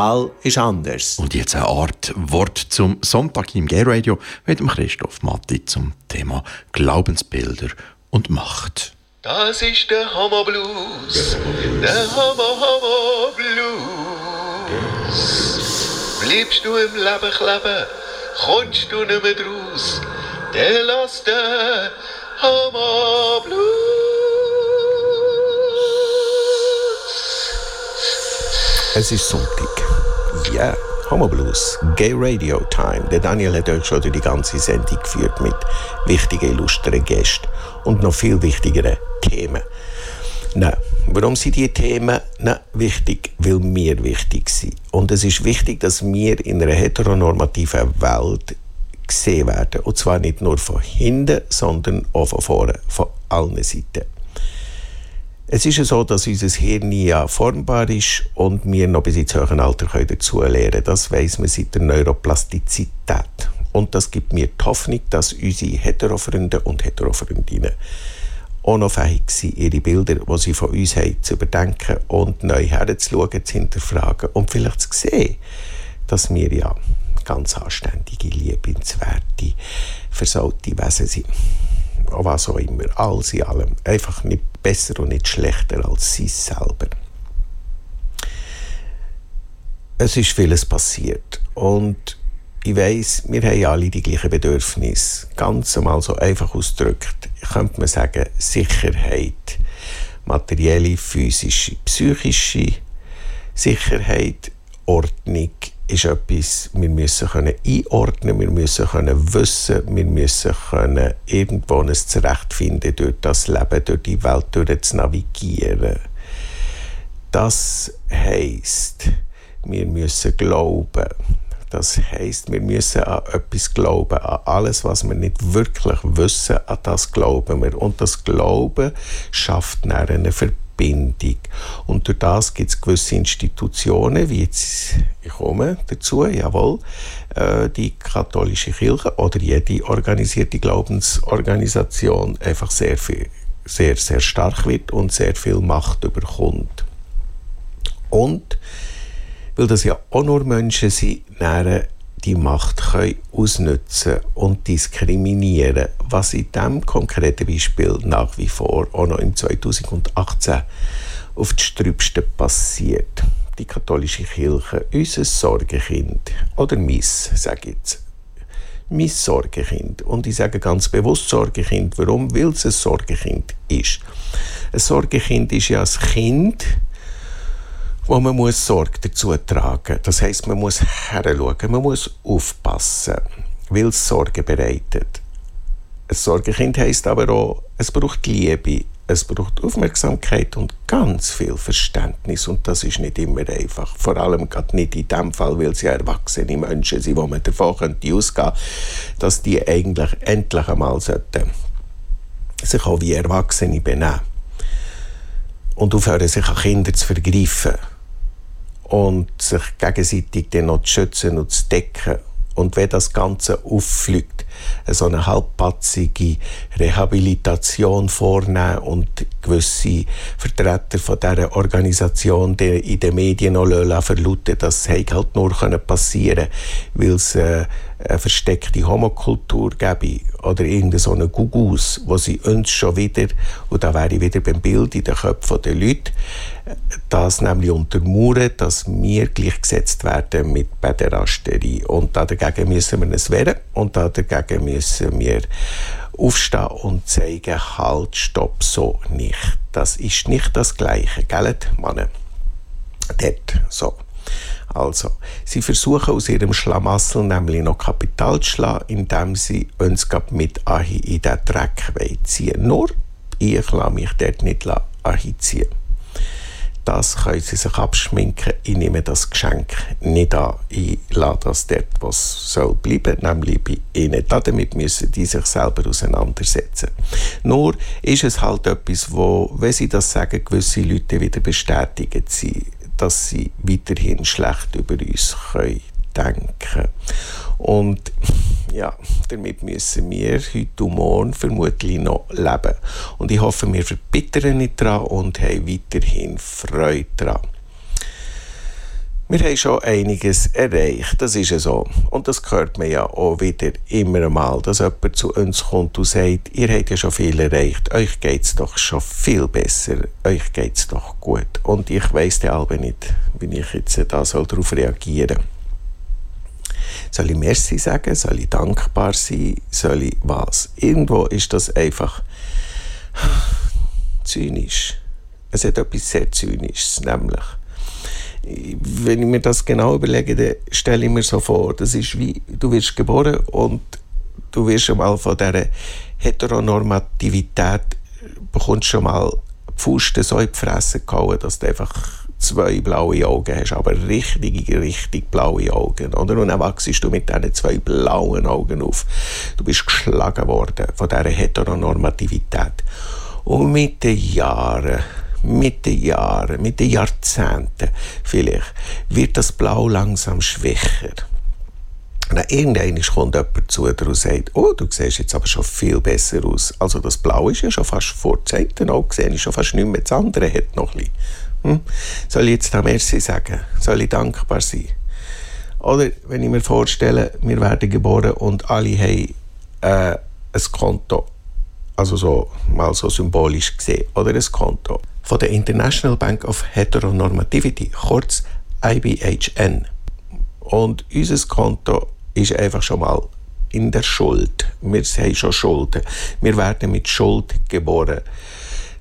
Wahl ist anders. Und jetzt eine Art Wort zum Sonntag im Gay Radio mit dem Christoph Matti zum Thema Glaubensbilder und Macht. Das ist der Hammer Blues, der Hammer Hammer Blues. Bleibst du im Leben kleben, kommst du nicht mehr draus, der lass den Hammer Blues. Es ist Sonntag. Ja, yeah. Homo Blues, Gay Radio Time. Der Daniel hat euch schon durch die ganze Sendung geführt mit wichtigen, illustren Gästen und noch viel wichtigeren Themen. Na, warum sind diese Themen na, wichtig? Weil wir wichtig sind. Und es ist wichtig, dass wir in einer heteronormativen Welt gesehen werden. Und zwar nicht nur von hinten, sondern auch von vorne, von allen Seiten. Es ist ja so, dass unser Hirn ja formbar ist und wir noch bis ins höhere Alter dazu lernen Das weiss man seit der Neuroplastizität. Und das gibt mir die Hoffnung, dass unsere Heterofreunde und Heterofreundinnen auch noch fähig sind, ihre Bilder, die sie von uns haben, zu überdenken und neu herzuschauen, zu hinterfragen und vielleicht zu sehen, dass wir ja ganz anständige, liebenswerte, versaute Wesen sind was auch immer, alles in allem. Einfach nicht besser und nicht schlechter als sie selber. Es ist vieles passiert und ich weiß, wir haben alle die gleichen Bedürfnisse. Ganz einmal so einfach ausgedrückt, könnte man sagen, Sicherheit, materielle, physische, psychische Sicherheit, Ordnung, ist etwas, wir müssen können einordnen, wir müssen können wissen, wir müssen können irgendwo ein Zurechtfinden durch das Leben, durch die Welt durch zu navigieren. Das heißt, wir müssen glauben. Das heißt, wir müssen an etwas glauben, an alles, was wir nicht wirklich wissen, an das glauben wir. Und das Glauben schafft eine Verbindung Verbindung. Und durch das gibt es gewisse Institutionen, wie jetzt, ich komme dazu, jawohl, äh, die katholische Kirche oder jede organisierte Glaubensorganisation einfach sehr, viel, sehr, sehr stark wird und sehr viel Macht überkommt. Und weil das ja auch nur Menschen sind, die Macht können ausnutzen und diskriminieren, was in diesem konkreten Beispiel nach wie vor auch noch im 2018 auf die Strübsten passiert. Die katholische Kirche, unser Sorgekind, oder miss, sage ich jetzt, mein Sorgekind. Und ich sage ganz bewusst Sorgekind. Warum? Weil es ein Sorgekind ist. Ein Sorgekind ist ja ein Kind, wo man muss Sorge dazu tragen muss. Das heisst, man muss heranschauen, man muss aufpassen, weil es Sorge bereitet. Ein Sorgekind heisst aber auch, es braucht Liebe, es braucht Aufmerksamkeit und ganz viel Verständnis und das ist nicht immer einfach. Vor allem gerade nicht in dem Fall, weil sie erwachsene Menschen sind, wo man davon könnte ausgehen, dass die eigentlich endlich einmal sollten sich auch wie Erwachsene benehmen und aufhören, sich an Kinder zu vergreifen und sich gegenseitig dann noch zu schützen und zu decken. Und wenn das Ganze auffliegt, so eine halbpatzige Rehabilitation vornehmen und gewisse Vertreter von dieser Organisation in den Medien noch verlauten, das hätte halt nur passieren weil es äh, eine versteckte Homokultur gäbe oder irgendeine so eine Gugus, wo sie uns schon wieder, und da wäre ich wieder beim Bild in den Köpfen der Leute, das nämlich untermauern, dass wir gleichgesetzt werden mit Päderasterie. Und dagegen müssen wir es wehren und dagegen müssen wir aufstehen und zeigen, halt, stopp, so nicht. Das ist nicht das Gleiche, gell, Mann? Dort, so. Also, sie versuchen aus ihrem Schlamassel nämlich noch Kapital zu schlagen, indem sie uns mit Ahi in den Dreck ziehen Nur ich lasse mich dort nicht Ahi ziehen. Das können sie sich abschminken. Ich nehme das Geschenk nicht an. Ich lasse das dort, was soll bleiben, nämlich bei ihnen. Damit müssen die sich selber auseinandersetzen. Nur ist es halt etwas, wo, wenn sie das sagen, gewisse Leute wieder bestätigen sie dass sie weiterhin schlecht über uns können denken Und ja, damit müssen wir heute und morgen vermutlich noch leben. Und ich hoffe, wir verbittern nicht daran und haben weiterhin Freude daran. Wir haben schon einiges erreicht, das ist ja so. Und das hört man ja auch wieder immer mal, dass jemand zu uns kommt und sagt, ihr habt ja schon viel erreicht, euch geht es doch schon viel besser, euch geht es doch gut. Und ich weiss dann aber nicht, wie ich jetzt da soll darauf reagieren soll. Soll ich Merci sagen? Soll ich dankbar sein? Soll ich was? Irgendwo ist das einfach zynisch. Es hat etwas sehr Zynisches, nämlich wenn ich mir das genau überlege, dann stelle ich mir so vor, das ist wie, du wirst geboren und du wirst schon mal von dieser Heteronormativität, bekommst schon mal die Fusten so in die Fresse gehauen, dass du einfach zwei blaue Augen hast, aber richtig, richtig blaue Augen. Oder? Und dann wachst du mit diesen zwei blauen Augen auf. Du bist geschlagen worden von dieser Heteronormativität. Und mit den Jahren mit den Jahren, mit den Jahrzehnten vielleicht, wird das Blau langsam schwächer. Irgendwann kommt jemand zu dir und sagt, oh, du siehst jetzt aber schon viel besser aus. Also das Blau ist ja schon fast vor Zeiten auch gesehen, ist schon fast nicht mehr. Das andere hat noch ein. Hm? Soll ich jetzt da Merci sagen? Soll ich dankbar sein? Oder wenn ich mir vorstelle, wir werden geboren und alle haben äh, ein Konto, also so mal so symbolisch gesehen, oder ein Konto von der International Bank of Heteronormativity, kurz IBHN. Und unser Konto ist einfach schon mal in der Schuld. Wir haben schon Schulden. Wir werden mit Schuld geboren.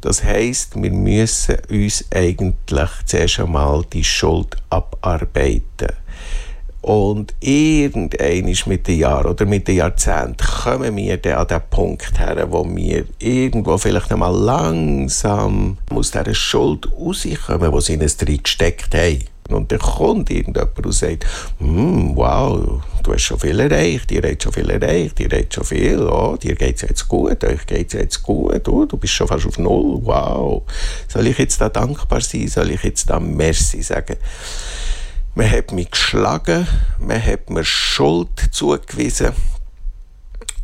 Das heißt, wir müssen uns eigentlich zuerst einmal die Schuld abarbeiten. Und irgendein mit den Jahren oder mit den Jahrzehnten kommen wir dann an den Punkt her, wo wir irgendwo vielleicht einmal langsam aus dieser Schuld rauskommen, die sie in uns drin gesteckt haben. Und dann kommt irgendjemand und sagt, hm, wow, du hast schon viel erreicht, ihr habt schon viel erreicht, ihr habt schon viel, oh, dir geht es jetzt gut, euch geht es jetzt gut, oh, du bist schon fast auf Null, wow. Soll ich jetzt da dankbar sein, soll ich jetzt da Merci sagen? Man hat mich geschlagen, man hat mir Schuld zugewiesen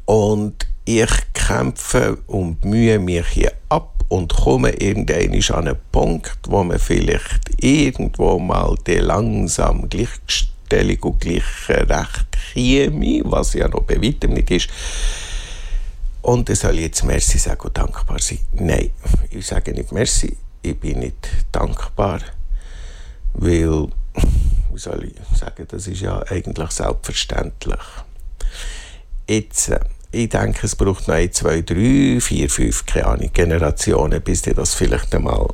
und ich kämpfe und mühe mich hier ab und komme irgendwann an einen Punkt, wo man vielleicht irgendwo mal die langsam Gleichstellung und Gleichrecht käme, was ja noch bei weitem nicht ist. Und dann soll ich jetzt Merci sagen und dankbar sein. Nein, ich sage nicht Merci, ich bin nicht dankbar, weil wie soll ich sagen, das ist ja eigentlich selbstverständlich. Jetzt, äh, ich denke, es braucht noch ein, zwei, drei, vier, fünf, keine Ahnung, Generationen, bis das vielleicht einmal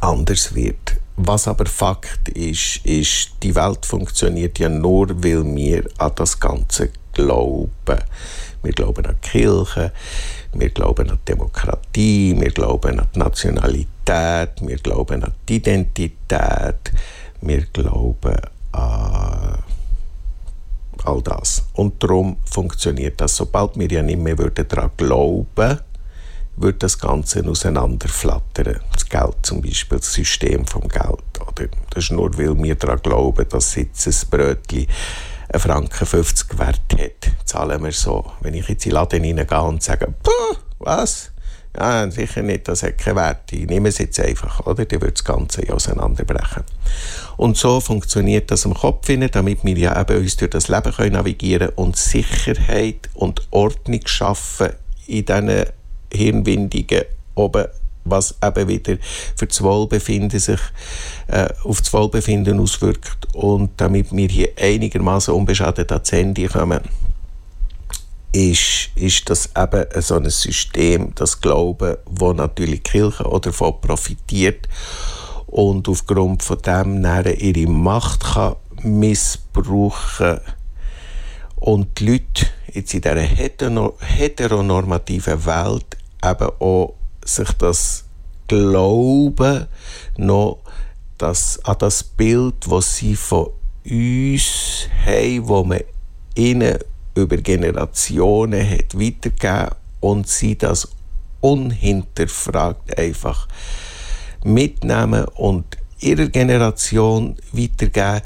anders wird. Was aber Fakt ist, ist, die Welt funktioniert ja nur, weil wir an das Ganze glauben. Wir glauben an die Kirche, wir glauben an die Demokratie, wir glauben an die Nationalität, wir glauben an die Identität, wir glauben an all das. Und darum funktioniert das. Sobald wir ja nicht mehr daran glauben würde das Ganze auseinanderflattern. Das Geld zum Beispiel, das System vom Geld. Oder? Das ist nur, weil wir daran glauben, dass jetzt ein Brötchen einen Franken 50 wert hat. Zahlen wir so. Wenn ich jetzt in den Laden hineingehe und sage, was? Ja, sicher nicht, das hat keinen Wert. Ich nehme es jetzt einfach, oder? Dann wird das Ganze auseinanderbrechen. Und so funktioniert das im Kopf, damit wir ja eben uns durch das Leben können navigieren und Sicherheit und Ordnung schaffen in diesen Hirnwindungen oben was eben wieder für das Wohlbefinden sich äh, auf das Wohlbefinden auswirkt und damit wir hier einigermaßen unbeschadet ans Ende kommen, ist, ist das eben so ein System, das Glauben, wo natürlich die Kirche oder davon profitiert und aufgrund von dem ihre Macht kann missbrauchen und die Leute jetzt in dieser heteronormativen Welt eben auch sich das Glauben noch das, an das Bild, das sie von uns haben, wo man ihnen über Generationen hat weitergegeben und sie das unhinterfragt einfach mitnehmen und ihrer Generation weitergeben,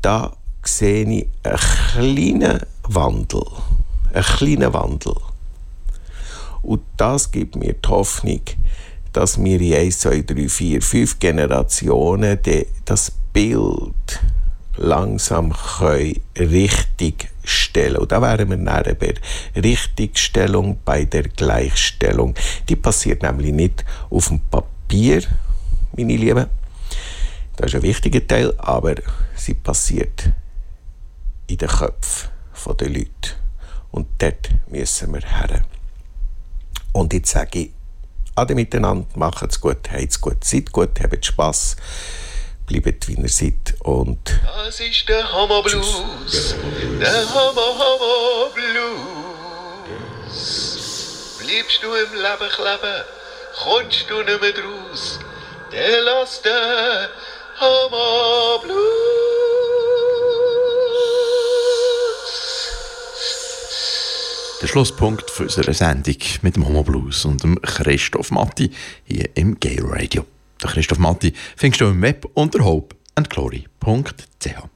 da sehe ich einen kleinen Wandel. Einen kleinen Wandel. Und das gibt mir die Hoffnung, dass wir in 1, 2, 3, 4, 5 Generationen das Bild langsam richtig stellen Und da wären wir dann bei Richtigstellung bei der Gleichstellung. Die passiert nämlich nicht auf dem Papier, meine Lieben. Das ist ein wichtiger Teil, aber sie passiert in den Köpfen der Leute. Und dort müssen wir her. Und jetzt sage ich, alle miteinander, macht es gut, habt's gut, seid gut, habt Spass bleibt wie ihr seid. Und das ist der Hammer Blues. Der Hammer, Hammer Blues. Bleibst du im Leben kleben, kommst du nicht mehr draus. Der lass den Hammer Blues. Der Schlusspunkt für unsere Sendung mit dem Homo Blues und dem Christoph Matti hier im Gay Radio. Christoph Matti findest du im Web unter hopeandglory.ch.